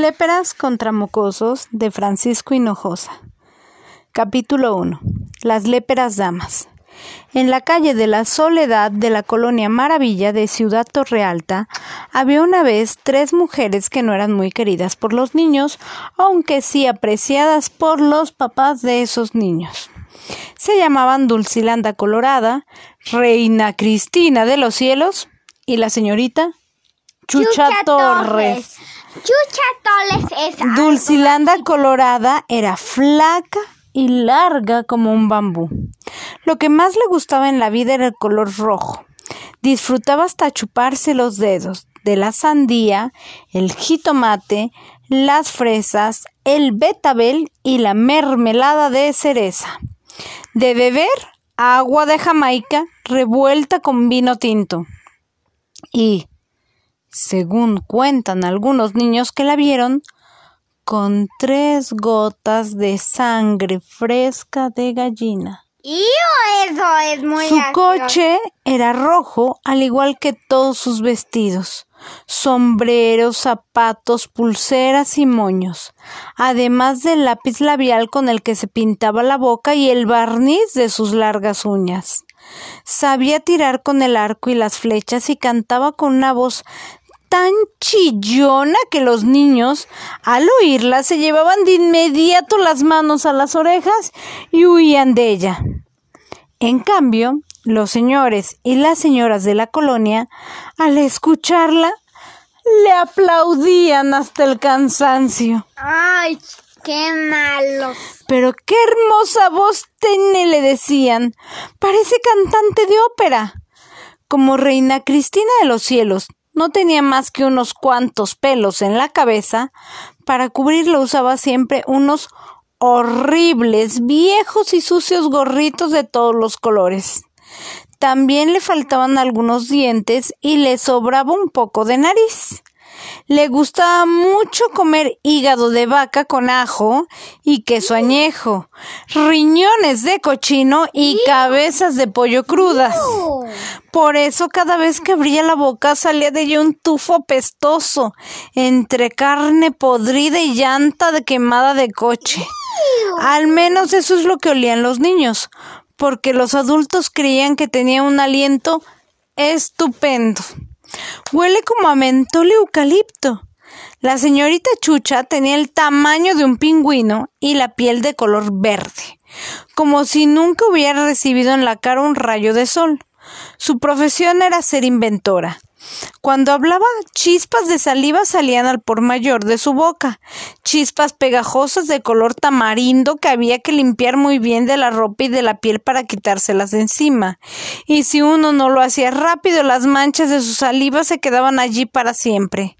Léperas contra mocosos de Francisco Hinojosa. Capítulo 1. Las léperas damas. En la calle de la Soledad de la colonia Maravilla de Ciudad Torrealta había una vez tres mujeres que no eran muy queridas por los niños, aunque sí apreciadas por los papás de esos niños. Se llamaban Dulcilanda Colorada, Reina Cristina de los Cielos y la señorita Chucha, Torres. Chucha Torres es algo Dulcilanda Colorada era flaca y larga como un bambú. Lo que más le gustaba en la vida era el color rojo. Disfrutaba hasta chuparse los dedos de la sandía, el jitomate, las fresas, el betabel y la mermelada de cereza. De beber agua de Jamaica revuelta con vino tinto. Y, según cuentan algunos niños que la vieron, con tres gotas de sangre fresca de gallina. Y eso es muy Su coche era rojo, al igual que todos sus vestidos, sombreros, zapatos, pulseras y moños, además del lápiz labial con el que se pintaba la boca y el barniz de sus largas uñas. Sabía tirar con el arco y las flechas y cantaba con una voz tan chillona que los niños, al oírla, se llevaban de inmediato las manos a las orejas y huían de ella. En cambio, los señores y las señoras de la colonia, al escucharla, le aplaudían hasta el cansancio. Ay, qué malo. Pero qué hermosa voz tiene, le decían. Parece cantante de ópera. Como reina Cristina de los cielos, no tenía más que unos cuantos pelos en la cabeza, para cubrirlo usaba siempre unos horribles, viejos y sucios gorritos de todos los colores. También le faltaban algunos dientes y le sobraba un poco de nariz. Le gustaba mucho comer hígado de vaca con ajo y queso añejo, riñones de cochino y cabezas de pollo crudas. Por eso cada vez que abría la boca salía de ella un tufo pestoso, entre carne podrida y llanta de quemada de coche. Al menos eso es lo que olían los niños, porque los adultos creían que tenía un aliento estupendo. Huele como a mentol eucalipto. La señorita Chucha tenía el tamaño de un pingüino y la piel de color verde, como si nunca hubiera recibido en la cara un rayo de sol. Su profesión era ser inventora. Cuando hablaba, chispas de saliva salían al por mayor de su boca, chispas pegajosas de color tamarindo que había que limpiar muy bien de la ropa y de la piel para quitárselas de encima. Y si uno no lo hacía rápido, las manchas de su saliva se quedaban allí para siempre.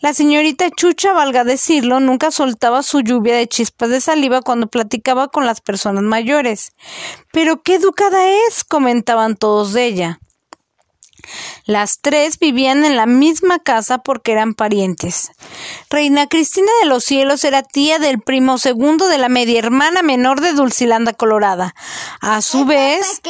La señorita Chucha, valga decirlo, nunca soltaba su lluvia de chispas de saliva cuando platicaba con las personas mayores. Pero qué educada es, comentaban todos de ella. Las tres vivían en la misma casa porque eran parientes. Reina Cristina de los Cielos era tía del primo segundo de la media hermana menor de Dulcilanda Colorada. A su vez,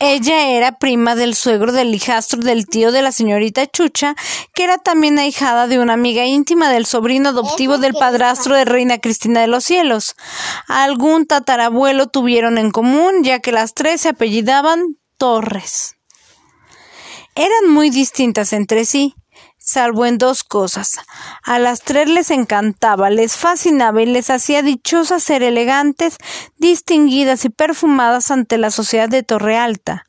ella era prima del suegro del hijastro del tío de la señorita Chucha, que era también ahijada de una amiga íntima del sobrino adoptivo del padrastro de Reina Cristina de los Cielos. Algún tatarabuelo tuvieron en común, ya que las tres se apellidaban Torres. Eran muy distintas entre sí, salvo en dos cosas. A las tres les encantaba, les fascinaba y les hacía dichosas ser elegantes, distinguidas y perfumadas ante la sociedad de Torre Alta.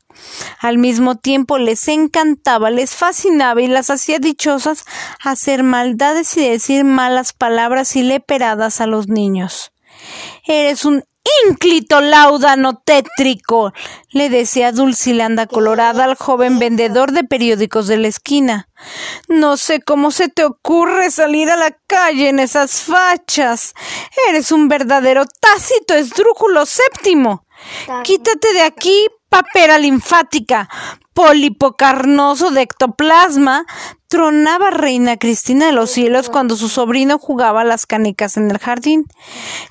Al mismo tiempo les encantaba, les fascinaba y las hacía dichosas hacer maldades y decir malas palabras y leperadas a los niños. Eres un ínclito láudano tétrico, le decía Dulcilanda Colorada al joven vendedor de periódicos de la esquina. No sé cómo se te ocurre salir a la calle en esas fachas. Eres un verdadero tácito esdrújulo séptimo. Quítate de aquí, papera linfática, pólipo carnoso de ectoplasma, tronaba Reina Cristina de los cielos cuando su sobrino jugaba las canicas en el jardín.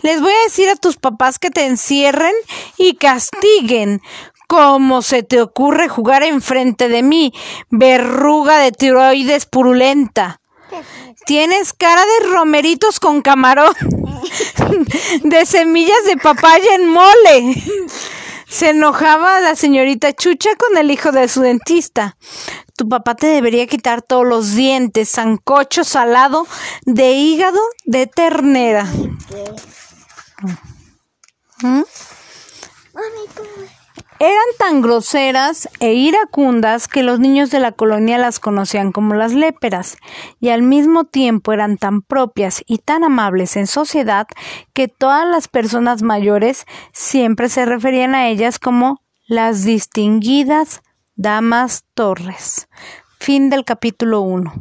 Les voy a decir a tus papás que te encierren y castiguen. ¿Cómo se te ocurre jugar enfrente de mí, verruga de tiroides purulenta? Tienes cara de romeritos con camarón, de semillas de papaya en mole. Se enojaba la señorita Chucha con el hijo de su dentista. Tu papá te debería quitar todos los dientes, sancocho salado de hígado de ternera. ¿Mm? Eran tan groseras e iracundas que los niños de la colonia las conocían como las léperas, y al mismo tiempo eran tan propias y tan amables en sociedad que todas las personas mayores siempre se referían a ellas como las distinguidas damas Torres. Fin del capítulo 1.